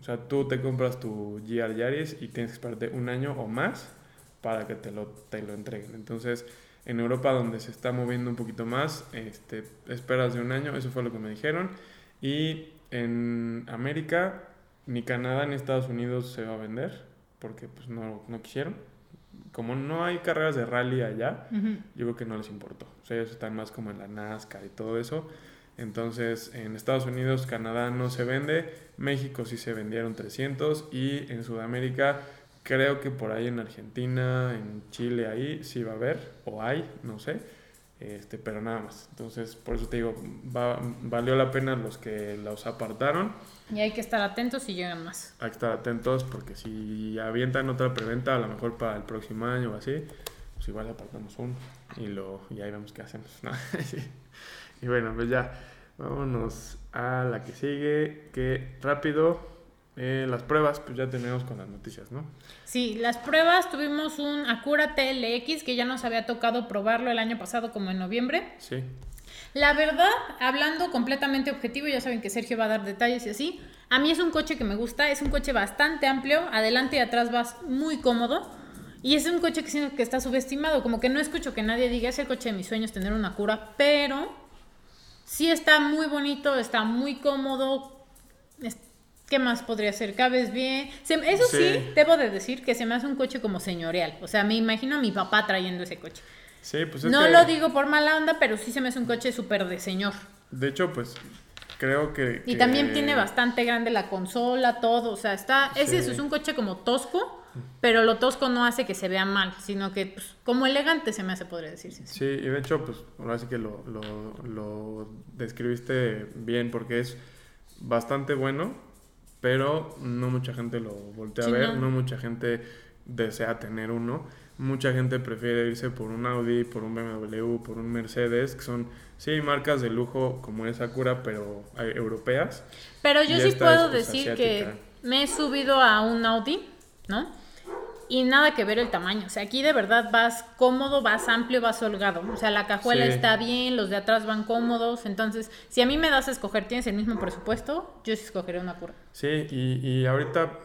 O sea, tú te compras tu GR Yaris y tienes que esperarte un año o más para que te lo, te lo entreguen. Entonces, en Europa, donde se está moviendo un poquito más, este, esperas de un año, eso fue lo que me dijeron. Y en América, ni Canadá ni Estados Unidos se va a vender, porque pues no, no quisieron. Como no hay carreras de rally allá, yo creo que no les importó. O sea, ellos están más como en la NASCAR y todo eso. Entonces, en Estados Unidos, Canadá no se vende, México sí se vendieron 300 y en Sudamérica creo que por ahí en Argentina, en Chile, ahí sí va a haber, o hay, no sé, este, pero nada más. Entonces, por eso te digo, valió la pena los que los apartaron. Y hay que estar atentos si llegan más. Hay que estar atentos porque si avientan otra preventa, a lo mejor para el próximo año o así, pues igual apartamos uno y, lo, y ahí vemos qué hacemos. [LAUGHS] Y bueno, pues ya, vámonos a la que sigue, que rápido, eh, las pruebas, pues ya tenemos con las noticias, ¿no? Sí, las pruebas tuvimos un Acura TLX que ya nos había tocado probarlo el año pasado como en noviembre. Sí. La verdad, hablando completamente objetivo, ya saben que Sergio va a dar detalles y así. A mí es un coche que me gusta, es un coche bastante amplio, adelante y atrás vas muy cómodo. Y es un coche que siento que está subestimado, como que no escucho que nadie diga, es el coche de mis sueños tener una Acura, pero Sí está muy bonito, está muy cómodo. ¿Qué más podría ser? Cabes bien. eso sí. debo de decir que se me hace un coche como señorial. O sea, me imagino a mi papá trayendo ese coche. Sí, pues No lo digo por mala onda, pero sí se me hace un coche súper de señor. De hecho, pues creo que... Y también tiene bastante grande la consola, todo. O sea, está... Es eso, es un coche como tosco pero lo tosco no hace que se vea mal, sino que pues, como elegante se me hace, podría decirse. Sí, y de hecho, pues ahora sí que lo, lo, lo describiste bien porque es bastante bueno, pero no mucha gente lo voltea a ver, no. mucha gente desea tener uno. Mucha gente prefiere irse por un Audi, por un BMW, por un Mercedes, que son, sí, marcas de lujo como es Acura, pero europeas. Pero yo sí puedo pues, decir que me he subido a un Audi, ¿no? Y nada que ver el tamaño. O sea, aquí de verdad vas cómodo, vas amplio, vas holgado. O sea, la cajuela está bien, los de atrás van cómodos. Entonces, si a mí me das a escoger, tienes el mismo presupuesto, yo sí escogeré una cura. Sí, y, y ahorita,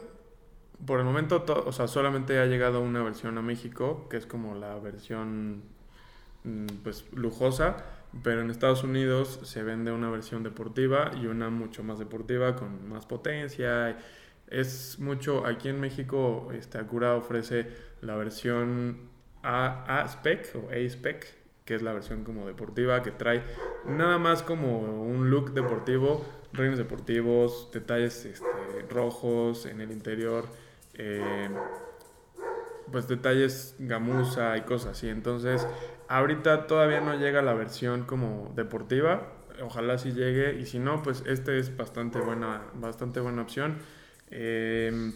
por el momento, o sea, solamente ha llegado una versión a México, que es como la versión, mm, pues, lujosa. Pero en Estados Unidos se vende una versión deportiva y una mucho más deportiva, con más potencia es mucho, aquí en México este, Acura ofrece la versión A, spec o A spec, que es la versión como deportiva, que trae nada más como un look deportivo, reinos deportivos, detalles este, rojos en el interior, eh, pues detalles gamuza y cosas así. Entonces, ahorita todavía no llega la versión como deportiva, ojalá sí llegue, y si no, pues este es bastante buena, bastante buena opción. Eh,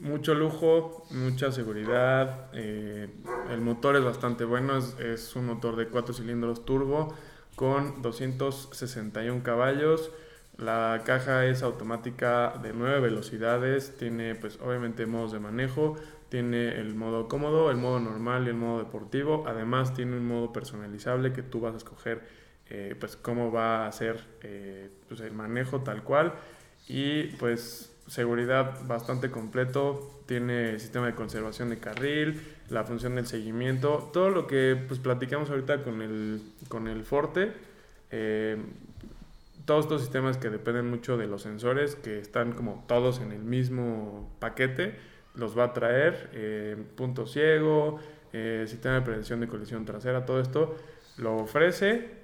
mucho lujo, mucha seguridad. Eh, el motor es bastante bueno, es, un motor de 4 cilindros turbo con 261 caballos. La caja es automática de 9 velocidades, tiene pues obviamente modos de manejo, tiene el modo cómodo, el modo normal y el modo deportivo. Además tiene un modo personalizable que tú vas a escoger eh, pues cómo va a ser pues, el manejo tal cual. Y pues seguridad bastante completo, tiene sistema de conservación de carril, la función del seguimiento, todo lo que pues platicamos ahorita con el, con el Forte, eh, todos estos sistemas que dependen mucho de los sensores, que están como todos en el mismo paquete, los va a traer, eh, punto ciego, eh, sistema de prevención de colisión trasera, todo esto lo ofrece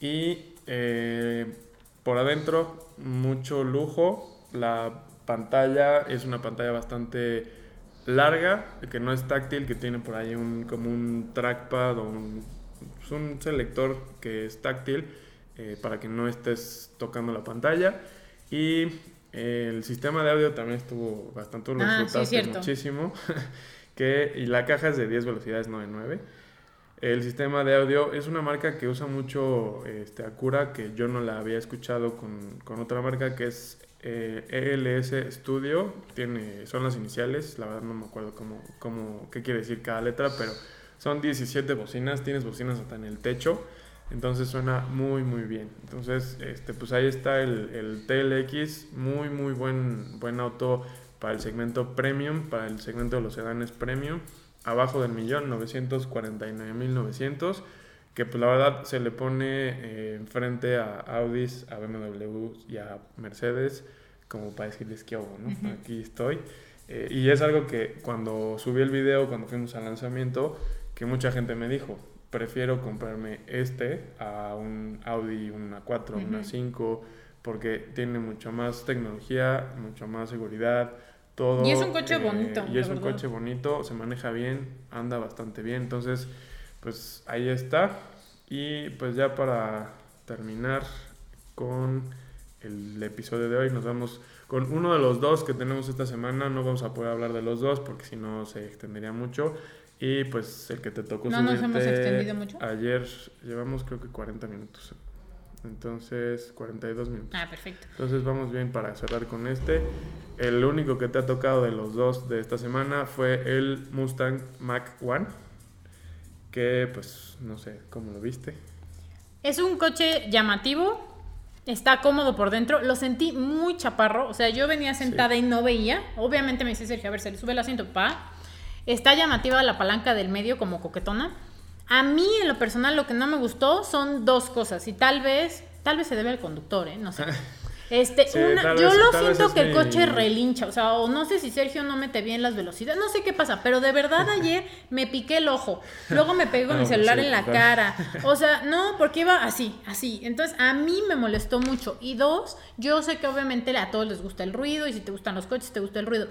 y por adentro mucho lujo, la pantalla es una pantalla bastante larga, que no es táctil, que tiene por ahí un, como un trackpad o un, un selector que es táctil eh, para que no estés tocando la pantalla. Y el sistema de audio también estuvo bastante, lo ah, muchísimo. [LAUGHS] que, y la caja es de 10 velocidades, no de 9. El sistema de audio es una marca que usa mucho este, Acura, que yo no la había escuchado con, con otra marca que es eh, ELS Studio, tiene, son las iniciales, la verdad no me acuerdo cómo, cómo, qué quiere decir cada letra, pero son 17 bocinas, tienes bocinas hasta en el techo, entonces suena muy muy bien. Entonces, este, pues ahí está el, el TLX, muy muy buen, buen auto para el segmento premium, para el segmento de los sedanes premium, abajo del millón, 949.900 que pues la verdad se le pone eh, enfrente a Audis, a BMW y a Mercedes como para decirles que hago, ¿no? Aquí estoy. Eh, y es algo que cuando subí el video, cuando fuimos al lanzamiento, que mucha gente me dijo, prefiero comprarme este a un Audi, una 4, una 5, porque tiene mucho más tecnología, mucho más seguridad, todo. Y es un coche eh, bonito. Y es un coche bonito, se maneja bien, anda bastante bien, entonces pues ahí está. Y pues ya para terminar con el episodio de hoy, nos vamos con uno de los dos que tenemos esta semana. No vamos a poder hablar de los dos porque si no se extendería mucho. Y pues el que te tocó no nos hemos extendido mucho. Ayer llevamos creo que 40 minutos. Entonces, 42 minutos. Ah, perfecto. Entonces vamos bien para cerrar con este. El único que te ha tocado de los dos de esta semana fue el Mustang Mach 1 que pues no sé, ¿cómo lo viste? Es un coche llamativo, está cómodo por dentro, lo sentí muy chaparro, o sea, yo venía sentada y no veía, obviamente me dice Sergio, a ver, se le sube el asiento, pa, está llamativa la palanca del medio como coquetona. A mí en lo personal lo que no me gustó son dos cosas y tal vez, tal vez se debe al conductor, ¿eh? No sé. [LAUGHS] Este, yo lo siento que el coche relincha, o sea, o no sé si Sergio no mete bien las velocidades, no sé qué pasa, pero de verdad [LAUGHS] ayer me piqué el ojo, luego me pegó mi celular en la cara, [LAUGHS] o sea, no, porque iba así, así, entonces a mí me molestó mucho, y dos, yo sé que obviamente a todos les gusta el ruido, y si te gustan los coches, te gusta el ruido,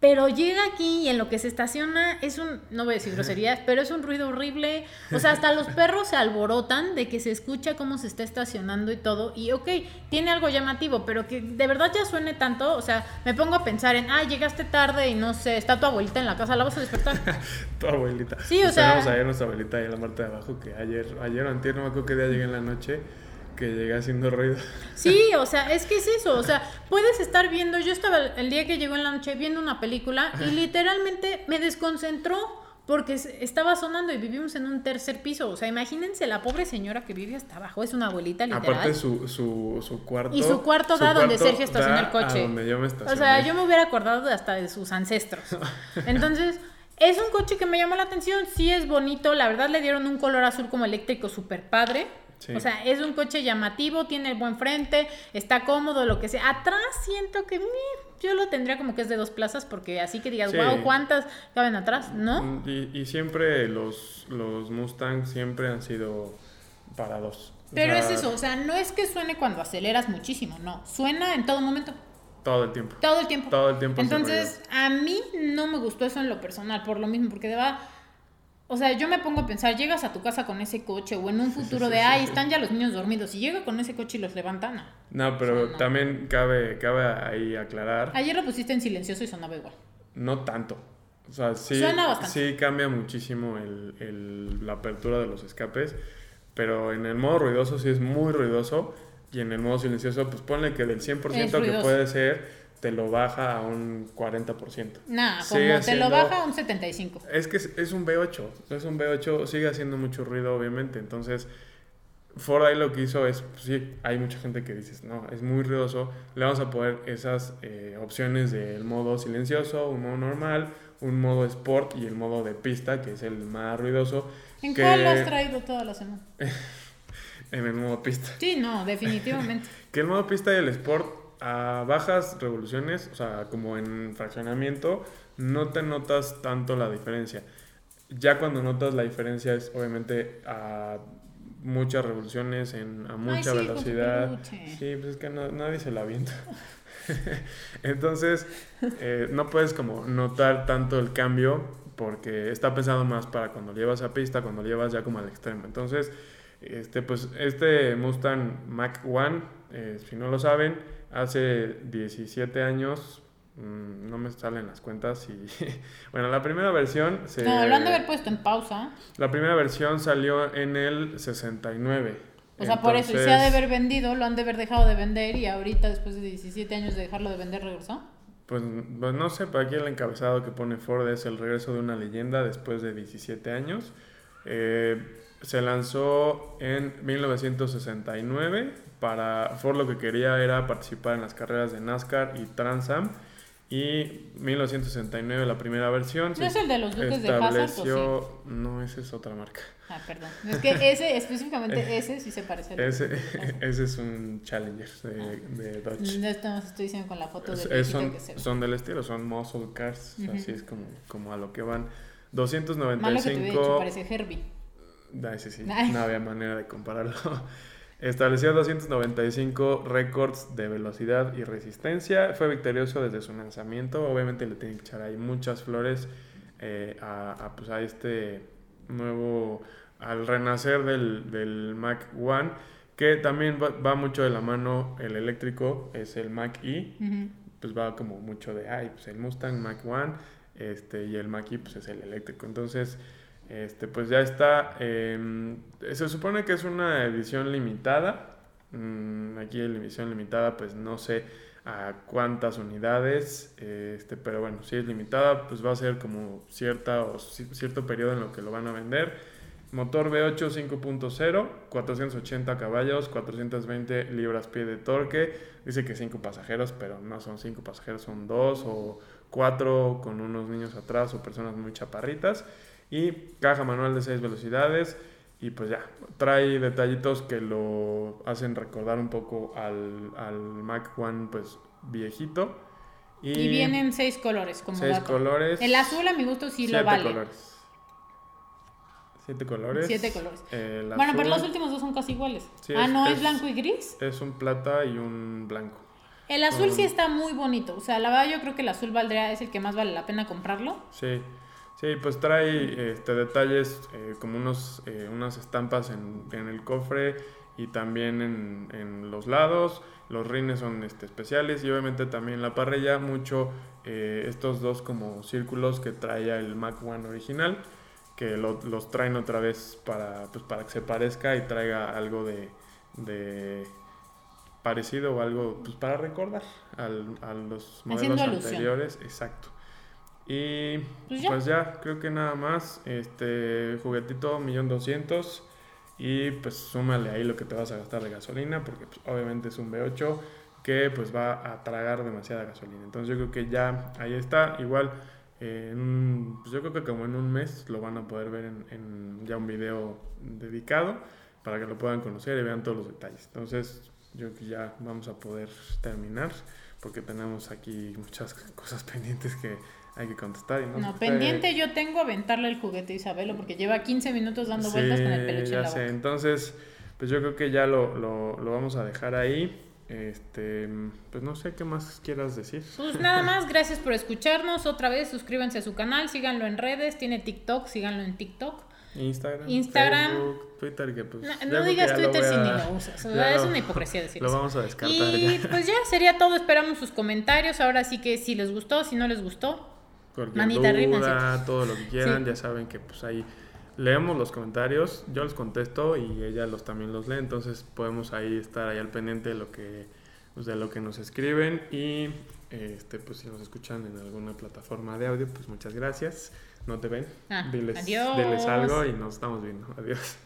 pero llega aquí y en lo que se estaciona es un, no voy a decir groserías, pero es un ruido horrible. O sea, hasta los perros se alborotan de que se escucha cómo se está estacionando y todo. Y ok, tiene algo llamativo, pero que de verdad ya suene tanto. O sea, me pongo a pensar en, ah, llegaste tarde y no sé, está tu abuelita en la casa, ¿la vas a despertar? [LAUGHS] tu abuelita. Sí, o sea. Tenemos ayer nuestra abuelita ahí en la parte de abajo que ayer, ayer o antier, no me acuerdo qué día llegué en la noche que llega haciendo ruido. Sí, o sea, es que es eso, o sea, puedes estar viendo, yo estaba el día que llegó en la noche viendo una película y literalmente me desconcentró porque estaba sonando y vivimos en un tercer piso, o sea, imagínense la pobre señora que vive hasta abajo, es una abuelita literal. Aparte su, su, su cuarto. Y su cuarto da donde Sergio estaciona el coche. o sea, yo me hubiera acordado hasta de sus ancestros. [LAUGHS] Entonces... Es un coche que me llamó la atención, sí es bonito, la verdad le dieron un color azul como eléctrico súper padre. O sea, es un coche llamativo, tiene el buen frente, está cómodo, lo que sea. Atrás siento que yo lo tendría como que es de dos plazas, porque así que digas, wow, ¿cuántas caben atrás? ¿No? Mm, y, siempre los, los Mustang siempre han sido para dos. Pero es eso, o sea, no es que suene cuando aceleras muchísimo, no. Suena en todo momento. Todo el tiempo. Todo el tiempo. Todo el tiempo. Entonces, a mí no me gustó eso en lo personal, por lo mismo, porque de verdad o sea, yo me pongo a pensar, llegas a tu casa con ese coche o en un futuro de, ay, están ya los niños dormidos y llega con ese coche y los levantan. No, pero también cabe, cabe ahí aclarar. Ayer lo pusiste en silencioso y sonaba igual. No tanto. O sea, sí, sí cambia muchísimo el, el, la apertura de los escapes, pero en el modo ruidoso sí es muy ruidoso y en el modo silencioso, pues ponle que del 100% que puede ser, te lo baja a un 40%. Nah, como te lo baja a un 75%. Es que es, un V8, es un V8, sigue haciendo mucho ruido obviamente, entonces Ford ahí lo que hizo es, pues sí, hay mucha gente que dice, no, es muy ruidoso, le vamos a poner esas eh, opciones del modo silencioso, un modo normal, un modo sport y el modo de pista, que es el más ruidoso. ¿En cuál lo has traído toda la semana? [LAUGHS] en el modo pista. Sí, no, definitivamente. [LAUGHS] que el modo pista y el sport a bajas revoluciones, o sea, como en fraccionamiento, no te notas tanto la diferencia. Ya cuando notas la diferencia es obviamente a muchas revoluciones, en, a mucha velocidad. Sí, pues es que nadie se la avienta. [LAUGHS] Entonces, eh, no puedes como notar tanto el cambio porque está pensado más para cuando llevas a pista, cuando llevas ya como al extremo. Entonces, este, pues este Mustang Mach 1, eh, si no lo saben, hace 17 años, mm, no me salen las cuentas y... [LAUGHS] bueno, la primera versión... Se, no, lo han de haber puesto en pausa. La primera versión salió en el 69. O sea, por eso, y se ha de haber vendido, lo han de haber dejado de vender y ahorita, después de 17 años de dejarlo de vender, regresó. Pues, pues no sé, para aquí el encabezado que pone Ford es el regreso de una leyenda después de 17 años. Eh, se lanzó en 1969 para Ford lo que quería era participar en las carreras de NASCAR y Transam y 1969 la primera versión. ¿No es el de los Duques de Hazard No, esa es otra marca. Ah, perdón. Es que ese, específicamente [LAUGHS] ese sí se parece a ese, [LAUGHS] ese es un Challenger de, ah. de Dodge. No estoy diciendo con la foto de son, que se son del estilo, son muscle cars, así es como, como a lo que van. 295. Malo que te dicho, parece Herbie. Ah, ese sí, no había manera de compararlo. Estableció 295 récords de velocidad y resistencia. Fue victorioso desde su lanzamiento. Obviamente le tienen que echar ahí muchas flores eh, a, pues a, este nuevo, al renacer del, del Mac One, que también va, mucho de la mano el eléctrico, es el Mac E. Pues va como mucho de, ay, pues el Mustang Mac One este, y el Mac E pues es el eléctrico. Entonces este, pues ya está. Em, se supone que es una edición limitada. Mm, aquí en la edición limitada, pues no sé a cuántas unidades, este, pero bueno, si es limitada, pues va a ser como cierta o cierto periodo en lo que lo van a vender. Motor V8 5.0, 480 caballos, 420 libras-pie de torque. Dice que 5 pasajeros, pero no son 5 pasajeros, son 2 o 4 con unos niños atrás o personas muy chaparritas y caja manual de 6 velocidades y pues ya, trae detallitos que lo hacen recordar un poco al, al Mac One pues viejito. Y, vienen seis colores como seis colores. El azul a mi gusto sí lo vale. colores. Siete colores. Siete colores. bueno, pero los últimos dos son casi iguales. ah, ¿no es, blanco y gris? Es un plata y un blanco. El azul sí está muy bonito. O sea, la verdad yo creo que el azul valdría, es el que más vale la pena comprarlo. Sí. Sí, pues trae este, detalles eh, como unos, eh, unas estampas en, en, el cofre y también en, en, los lados. Los rines son este, especiales y obviamente también la parrilla, mucho eh, estos dos como círculos que traía el Mac One original, que los traen otra vez para, pues, para que se parezca y traiga algo de, de parecido o algo pues, para recordar al, a los modelos anteriores. Exacto. Y pues, pues ya. creo que nada más. Este juguetito, millón doscientos. Y pues súmale ahí lo que te vas a gastar de gasolina, porque pues, obviamente es un V8 que pues va a tragar demasiada gasolina. Entonces yo creo que ya ahí está. Igual, pues yo creo que como en un mes lo van a poder ver en, en, ya un video dedicado para que lo puedan conocer y vean todos los detalles. Entonces yo creo que ya vamos a poder terminar porque tenemos aquí muchas [LAUGHS] cosas pendientes que hay que contestar. Y no, no pendiente yo tengo aventarle el juguete a Isabelo porque lleva 15 minutos dando vueltas con el peluche ya sé. Entonces, pues yo creo que ya lo, lo, lo, vamos a dejar ahí. Este, pues no sé qué más quieras decir. Pues nada más, gracias por escucharnos. Otra vez, suscríbanse a su canal, síganlo en redes, tiene TikTok, síganlo en TikTok. Instagram, Instagram, Facebook, Twitter, que pues. No, digas Twitter si ni lo usas. es una hipocresía decir Lo vamos a descartar. Y pues ya sería todo. Esperamos sus comentarios. Ahora sí que si les gustó, si no les gustó, manita arriba. Todo lo que quieran, ya saben que pues ahí leemos los comentarios, yo los contesto y ella los también los lee, entonces podemos ahí estar ahí al pendiente de lo que, pues, de lo que nos escriben y este, pues si nos escuchan en alguna plataforma de audio, pues muchas gracias. No te ven. Ah, diles, adiós. diles algo y nos estamos viendo. [LAUGHS] Adiós.